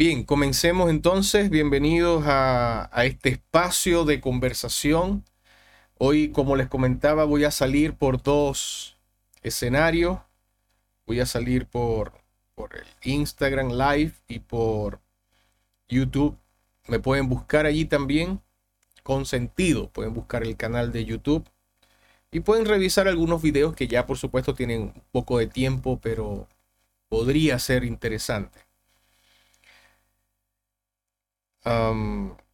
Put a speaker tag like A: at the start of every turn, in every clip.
A: Bien, comencemos entonces. Bienvenidos a, este espacio de conversación. Hoy, como les comentaba, voy a salir por dos escenarios. Voy a salir por, por el Instagram Live y por YouTube. Me pueden buscar allí también con sentido. Pueden buscar el canal de YouTube y pueden revisar algunos videos que ya por supuesto tienen un poco de tiempo, pero podría ser interesante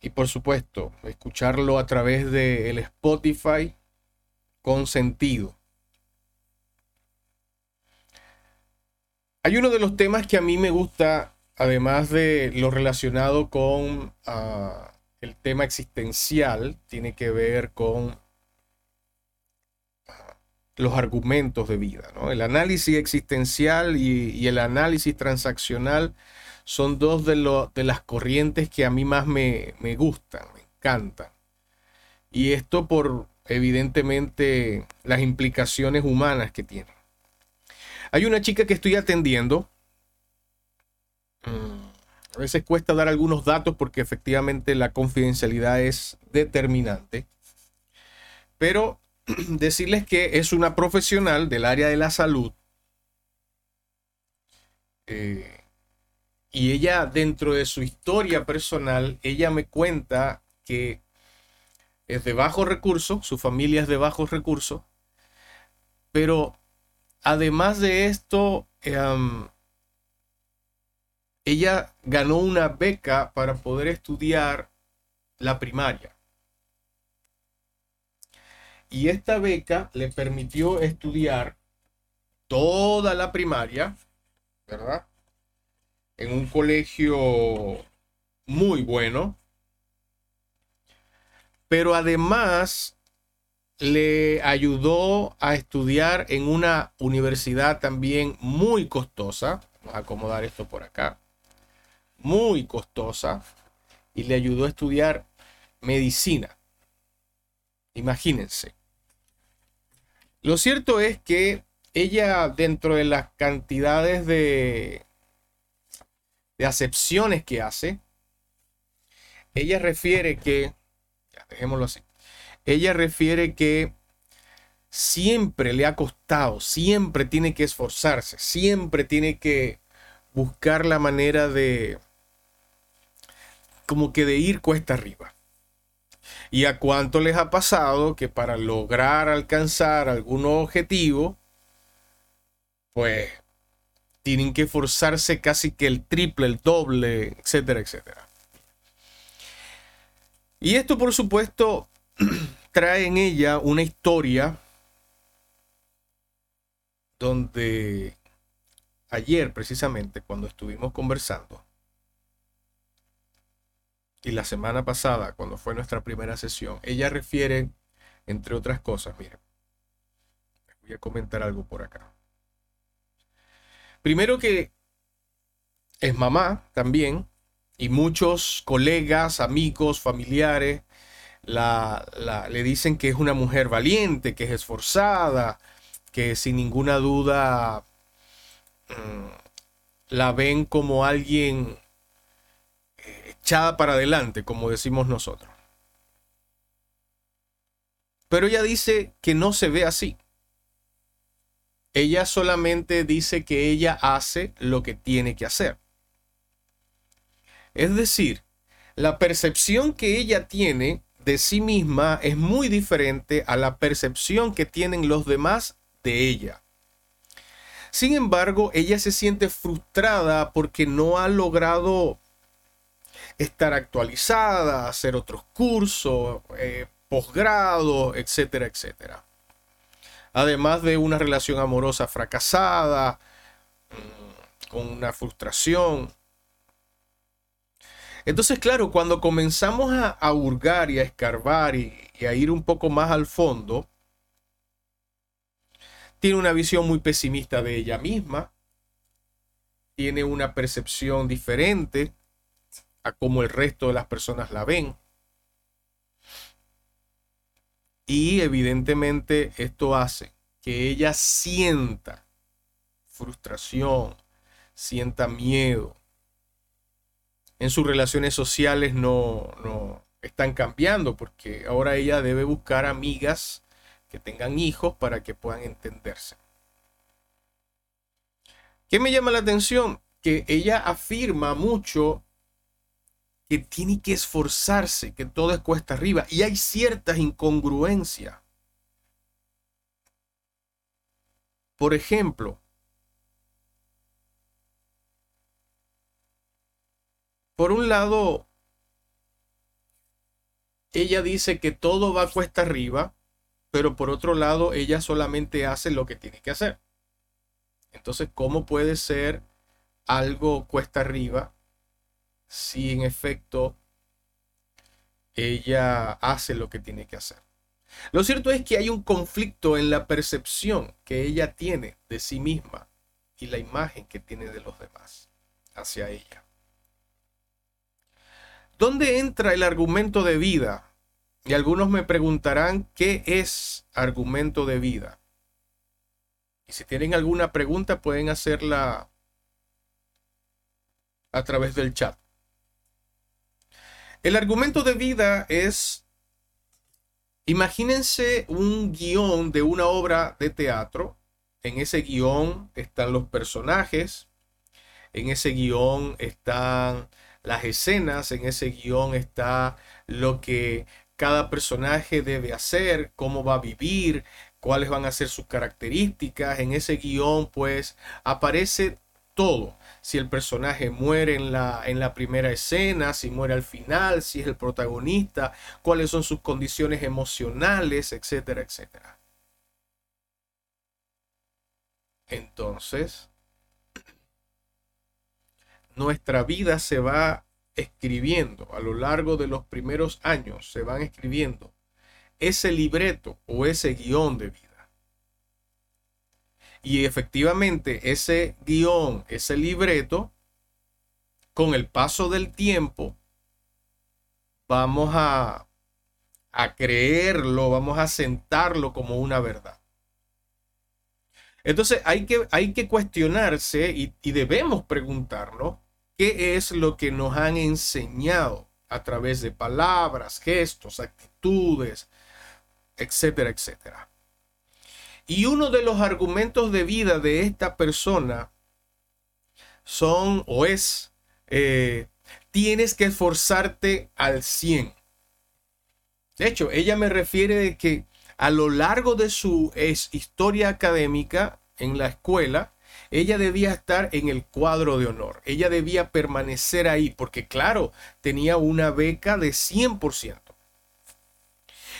A: y por supuesto, escucharlo a través el Spotify con sentido. Hay uno de los temas que a mí me gusta, además de lo relacionado con ah, el tema existencial, tiene que ver con ah, los argumentos de vida. El análisis existencial y el análisis transaccional son dos de, de las corrientes que a mí más me, me gustan, me encantan. Y esto por, evidentemente, las implicaciones humanas que tiene. Hay una chica que estoy atendiendo. Mm, a veces cuesta dar algunos datos porque efectivamente la confidencialidad es determinante. Pero decirles que es una profesional del área de la salud. Eh, y ella, dentro de su historia personal, ella me cuenta que es de bajos recursos, su familia es de bajos recursos, pero además de esto, em, ella ganó una beca para poder estudiar la primaria. Y esta beca le permitió estudiar toda la primaria, ¿verdad? En un colegio muy bueno, pero además le ayudó a estudiar en una universidad también muy costosa. Vamos a acomodar esto por acá. Muy costosa. Y le ayudó a estudiar medicina. Imagínense. Lo cierto es que ella, dentro de las cantidades de de acepciones que hace, ella refiere que, dejémoslo así, ella refiere que siempre le ha costado, siempre tiene que esforzarse, siempre tiene que buscar la manera de, como que de ir cuesta arriba. ¿Y a cuánto les ha pasado que para lograr alcanzar algún objetivo, pues tienen que forzarse casi que el triple, el doble, etcétera, etcétera. Y esto, por supuesto, trae en ella una historia donde ayer, precisamente, cuando estuvimos conversando, y la semana pasada, cuando fue nuestra primera sesión, ella refiere, entre otras cosas, miren, voy a comentar algo por acá. Primero que es mamá también, y muchos colegas, amigos, familiares la, le dicen que es una mujer valiente, que es esforzada, que sin ninguna duda mm, la ven como alguien eh, echada para adelante, como decimos nosotros. Pero ella dice que no se ve así. Ella solamente dice que ella hace lo que tiene que hacer. Es decir, la percepción que ella tiene de sí misma es muy diferente a la percepción que tienen los demás de ella. Sin embargo, ella se siente frustrada porque no ha logrado estar actualizada, hacer otros cursos, eh, posgrado, etcétera, etcétera además de una relación amorosa fracasada, mm, con una frustración. Entonces, claro, cuando comenzamos a, hurgar y a escarbar y, y a ir un poco más al fondo, tiene una visión muy pesimista de ella misma, tiene una percepción diferente a cómo el resto de las personas la ven. Y evidentemente esto hace que ella sienta frustración, sienta miedo. en sus relaciones sociales no, no están cambiando porque ahora ella debe buscar amigas que tengan hijos para que puedan entenderse. ¿Qué me llama la atención? Que ella afirma mucho que tiene que esforzarse, que todo es cuesta arriba y hay ciertas incongruencias. Por ejemplo, por un lado, ella dice que todo va cuesta arriba, pero por otro lado, ella solamente hace lo que tiene que hacer. Entonces, ¿cómo puede ser algo cuesta arriba si en efecto ella hace lo que tiene que hacer? Lo cierto es que hay un conflicto en la percepción que ella tiene de sí misma y la imagen que tiene de los demás hacia ella. ¿Dónde entra el argumento de vida? Y algunos me preguntarán, ¿qué es argumento de vida? Y si tienen alguna pregunta, pueden hacerla a través del chat. El argumento de vida es, imagínense un guion de una obra de teatro. En ese guion están los personajes, en ese guion están las escenas, en ese guion está lo que cada personaje debe hacer, cómo va a vivir, cuáles van a ser sus características. En ese guion pues aparece todo. Si el personaje muere en la, en la primera escena, si muere al final, si es el protagonista, cuáles son sus condiciones emocionales, etcétera, etcétera. Entonces, nuestra vida se va escribiendo a lo largo de los primeros años, se van escribiendo ese libreto o ese guion de vida. Y efectivamente ese guion, ese libreto, con el paso del tiempo, vamos a, a creerlo, vamos a sentarlo como una verdad. Entonces hay que, hay que cuestionarse y, y debemos preguntarnos qué es lo que nos han enseñado a través de palabras, gestos, actitudes, etcétera, etcétera. Y uno de los argumentos de vida de esta persona son o es, eh, tienes que esforzarte al 100. De hecho, ella me refiere de que a lo largo de su historia académica en la escuela, ella debía estar en el cuadro de honor. Ella debía permanecer ahí porque, claro, tenía una beca de 100%.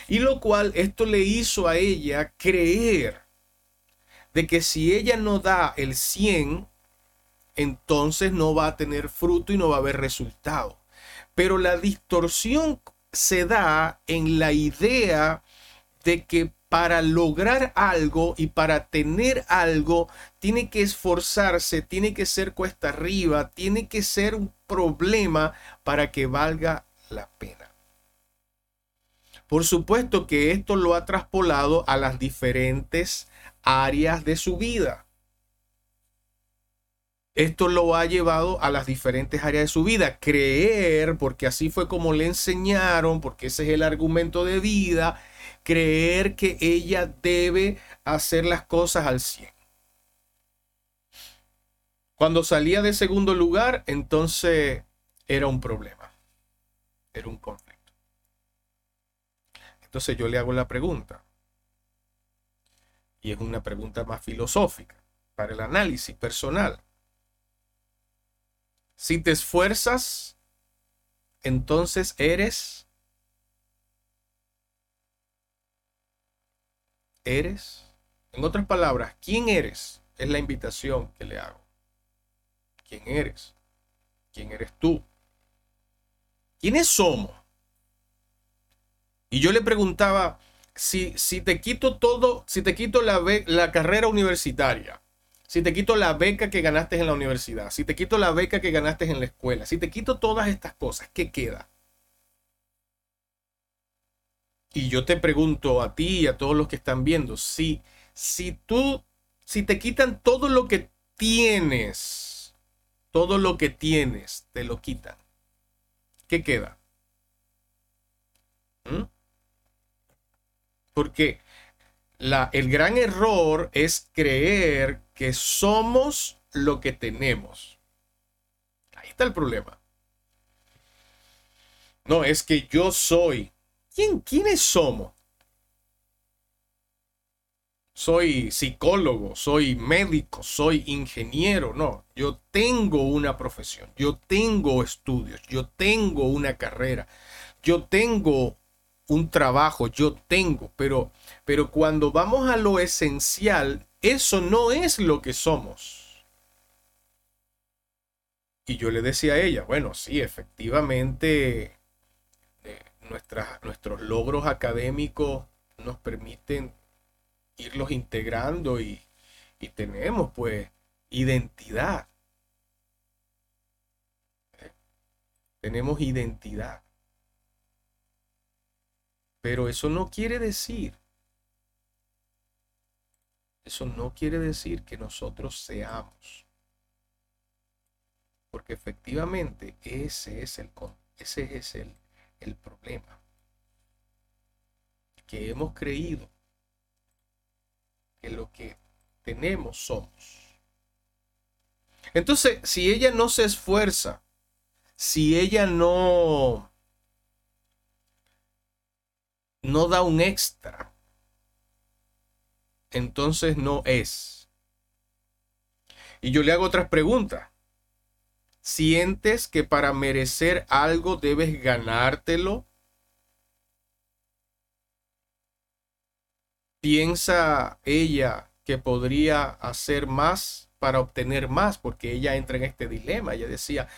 A: Y lo cual esto le hizo a ella creer de que si ella no da el 100, entonces no va a tener fruto y no va a haber resultado. Pero la distorsión se da en la idea de que para lograr algo y para tener algo, tiene que esforzarse, tiene que ser cuesta arriba, tiene que ser un problema para que valga la pena. Por supuesto que esto lo ha traspolado a las diferentes áreas de su vida. Esto lo ha llevado a las diferentes áreas de su vida. Creer, porque así fue como le enseñaron, porque ese es el argumento de vida, creer que ella debe hacer las cosas al 100. Cuando salía de segundo lugar, entonces era un problema, era un conflicto. Entonces yo le hago la pregunta, y es una pregunta más filosófica, para el análisis personal. Si te esfuerzas, entonces eres eres? En otras palabras, ¿quién eres? Es la invitación que le hago. ¿Quién eres? ¿Quién eres tú? ¿Quiénes somos? Y yo le preguntaba, si, si te quito todo, si te quito la, la carrera universitaria, si te quito la beca que ganaste en la universidad, si te quito la beca que ganaste en la escuela, si te quito todas estas cosas, ¿qué queda? Y yo te pregunto a ti y a todos los que están viendo, si, si tú, si te quitan todo lo que tienes, todo lo que tienes, te lo quitan. ¿qué queda? ¿Mm? Porque la, el gran error es creer que somos lo que tenemos. Ahí está el problema. No, es que yo soy. ¿Quién, ¿Quiénes somos? Soy psicólogo, soy médico, soy ingeniero. No, yo tengo una profesión, yo tengo estudios, yo tengo una carrera, yo tengo un trabajo, yo tengo, pero, pero cuando vamos a lo esencial, eso no es lo que somos. Y yo le decía a ella, bueno, sí, efectivamente, eh, nuestros logros académicos nos permiten irlos integrando y, y tenemos pues identidad. Tenemos identidad. Pero eso no quiere decir, eso no quiere decir que nosotros seamos. Porque efectivamente ese es el, ese es el, el problema. Que hemos creído que lo que tenemos somos. Entonces, si ella no se esfuerza, si ella no no da un extra, entonces no es. Y yo le hago otras preguntas. ¿Sientes que para merecer algo debes ganártelo? ¿Piensa ella que podría hacer más para obtener más? Porque ella entra en este dilema. Ella decía,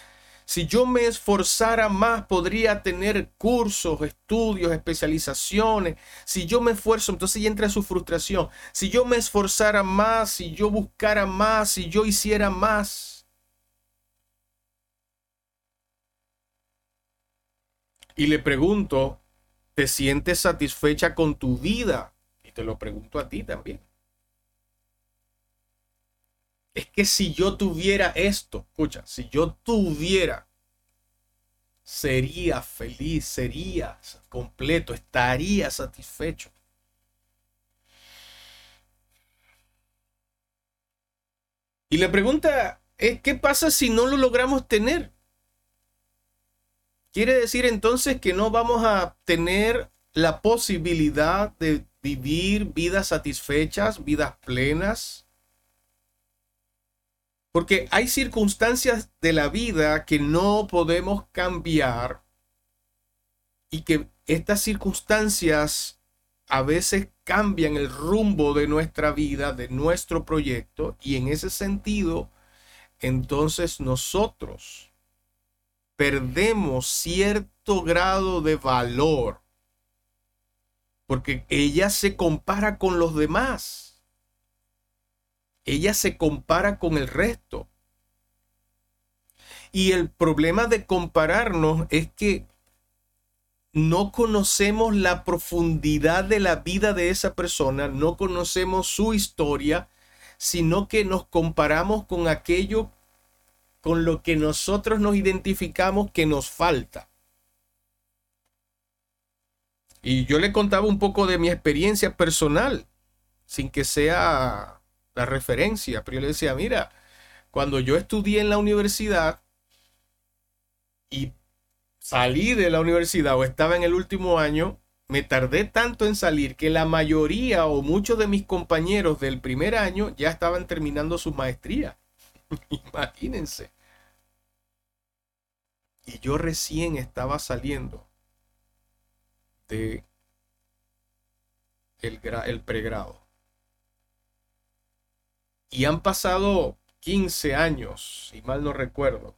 A: si yo me esforzara más, podría tener cursos, estudios, especializaciones. Si yo me esfuerzo, entonces ya entra su frustración. Si yo me esforzara más, si yo buscara más, si yo hiciera más. Y le pregunto, ¿te sientes satisfecha con tu vida? Y te lo pregunto a ti también. Es que si yo tuviera esto, escucha, si yo tuviera, sería feliz, sería completo, estaría satisfecho. Y la pregunta es, ¿qué pasa si no lo logramos tener? Quiere decir entonces que no vamos a tener la posibilidad de vivir vidas satisfechas, vidas plenas, porque hay circunstancias de la vida que no podemos cambiar y que estas circunstancias a veces cambian el rumbo de nuestra vida, de nuestro proyecto, y en ese sentido, entonces nosotros perdemos cierto grado de valor, porque ella se compara con los demás ella se compara con el resto. Y el problema de compararnos es que no conocemos la profundidad de la vida de esa persona, no conocemos su historia, sino que nos comparamos con aquello con lo que nosotros nos identificamos que nos falta. Y yo le contaba un poco de mi experiencia personal, sin que sea la referencia, pero yo le decía, mira, cuando yo estudié en la universidad y salí de la universidad o estaba en el último año, me tardé tanto en salir que la mayoría o muchos de mis compañeros del primer año ya estaban terminando su maestría. Imagínense. Y yo recién estaba saliendo de el, el pregrado. Y han pasado 15 años, si mal no recuerdo,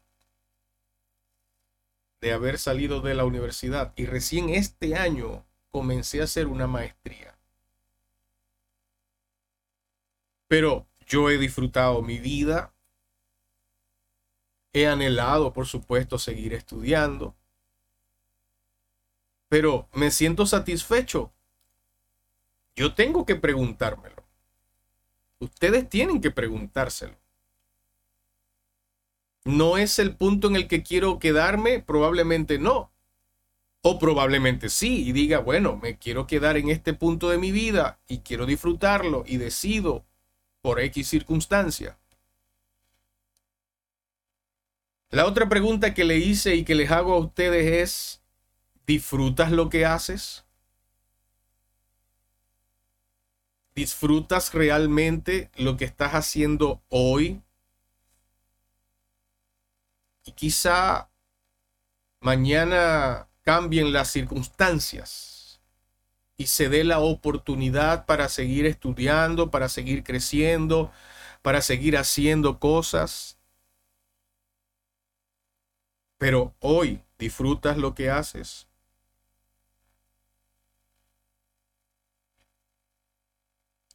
A: de haber salido de la universidad. Y recién este año comencé a hacer una maestría. Pero yo he disfrutado mi vida. He anhelado, por supuesto, seguir estudiando. Pero me siento satisfecho. Yo tengo que preguntármelo. Ustedes tienen que preguntárselo. ¿No es el punto en el que quiero quedarme? Probablemente no. O probablemente sí, y diga, bueno, me quiero quedar en este punto de mi vida y quiero disfrutarlo y decido por X circunstancia. La otra pregunta que le hice y que les hago a ustedes es, ¿disfrutas lo que haces? ¿Disfrutas realmente lo que estás haciendo hoy? Y quizá mañana cambien las circunstancias y se dé la oportunidad para seguir estudiando, para seguir creciendo, para seguir haciendo cosas. Pero hoy disfrutas lo que haces.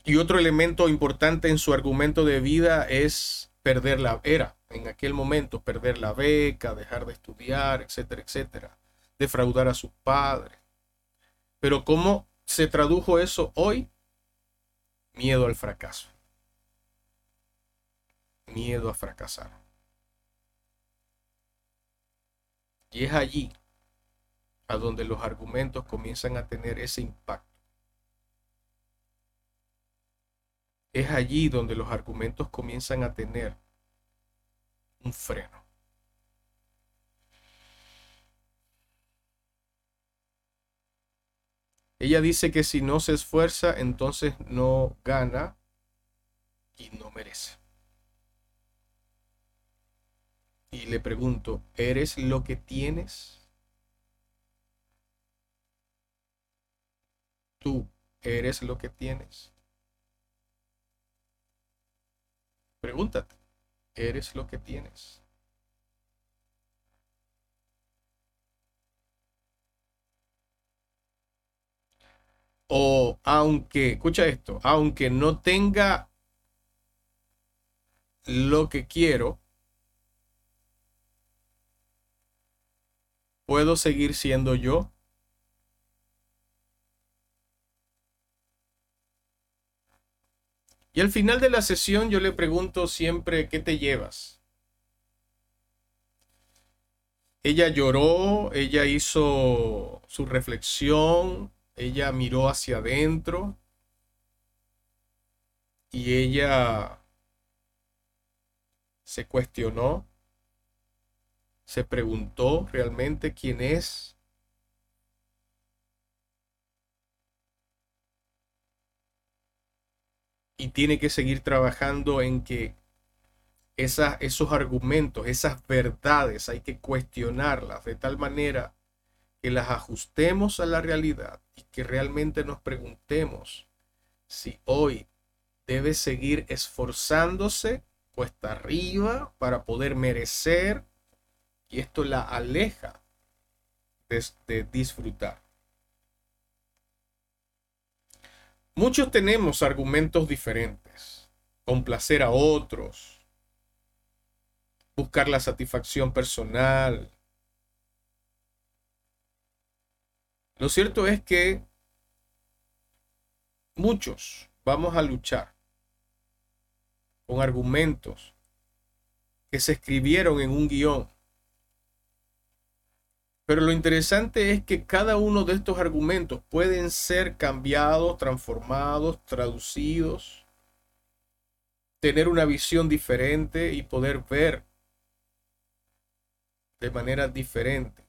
A: Y otro elemento importante en su argumento de vida es perder la era, en aquel momento perder la beca, dejar de estudiar, etcétera, etcétera defraudar a sus padres. Pero ¿cómo se tradujo eso hoy? Miedo al fracaso. Miedo a fracasar. Y es allí a donde los argumentos comienzan a tener ese impacto. Es allí donde los argumentos comienzan a tener un freno. Ella dice que si no se esfuerza, entonces no gana y no merece. Y le pregunto, ¿eres lo que tienes? ¿Tú eres lo que tienes? Pregúntate, ¿eres lo que tienes? o aunque, escucha esto, aunque no tenga lo que quiero, ¿puedo seguir siendo yo? Y al final de la sesión yo le pregunto siempre, ¿qué te llevas? Ella lloró, ella hizo su reflexión, ella miró hacia adentro y ella se cuestionó, se preguntó realmente quién es. Y tiene que seguir trabajando en que esos argumentos, esas verdades, hay que cuestionarlas de tal manera que las ajustemos a la realidad y que realmente nos preguntemos si hoy debe seguir esforzándose cuesta arriba para poder merecer y esto la aleja de, disfrutar. Muchos tenemos argumentos diferentes, complacer a otros, buscar la satisfacción personal, Lo cierto es que muchos vamos a luchar con argumentos que se escribieron en un guion. Pero lo interesante es que cada uno de estos argumentos pueden ser cambiados, transformados, traducidos, tener una visión diferente y poder ver de manera diferente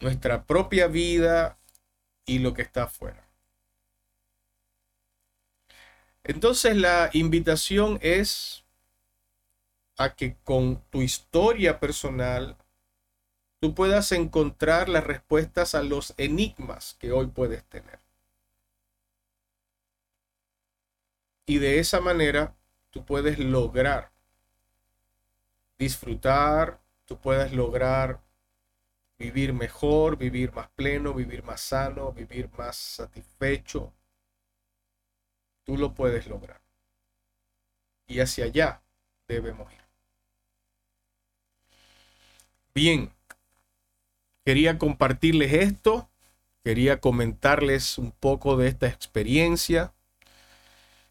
A: nuestra propia vida y lo que está afuera. Entonces la invitación es a que con tu historia personal tú puedas encontrar las respuestas a los enigmas que hoy puedes tener. Y de esa manera tú puedes lograr disfrutar, tú puedes lograr vivir mejor, vivir más pleno, vivir más sano, vivir más satisfecho. Tú lo puedes lograr. Y hacia allá debemos ir. Bien, quería compartirles esto, quería comentarles un poco de esta experiencia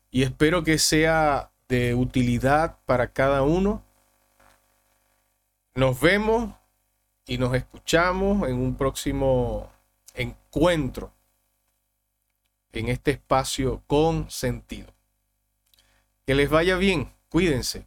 A: y espero que sea de utilidad para cada uno. Nos vemos y nos escuchamos en un próximo encuentro en este espacio con sentido. Que les vaya bien, cuídense.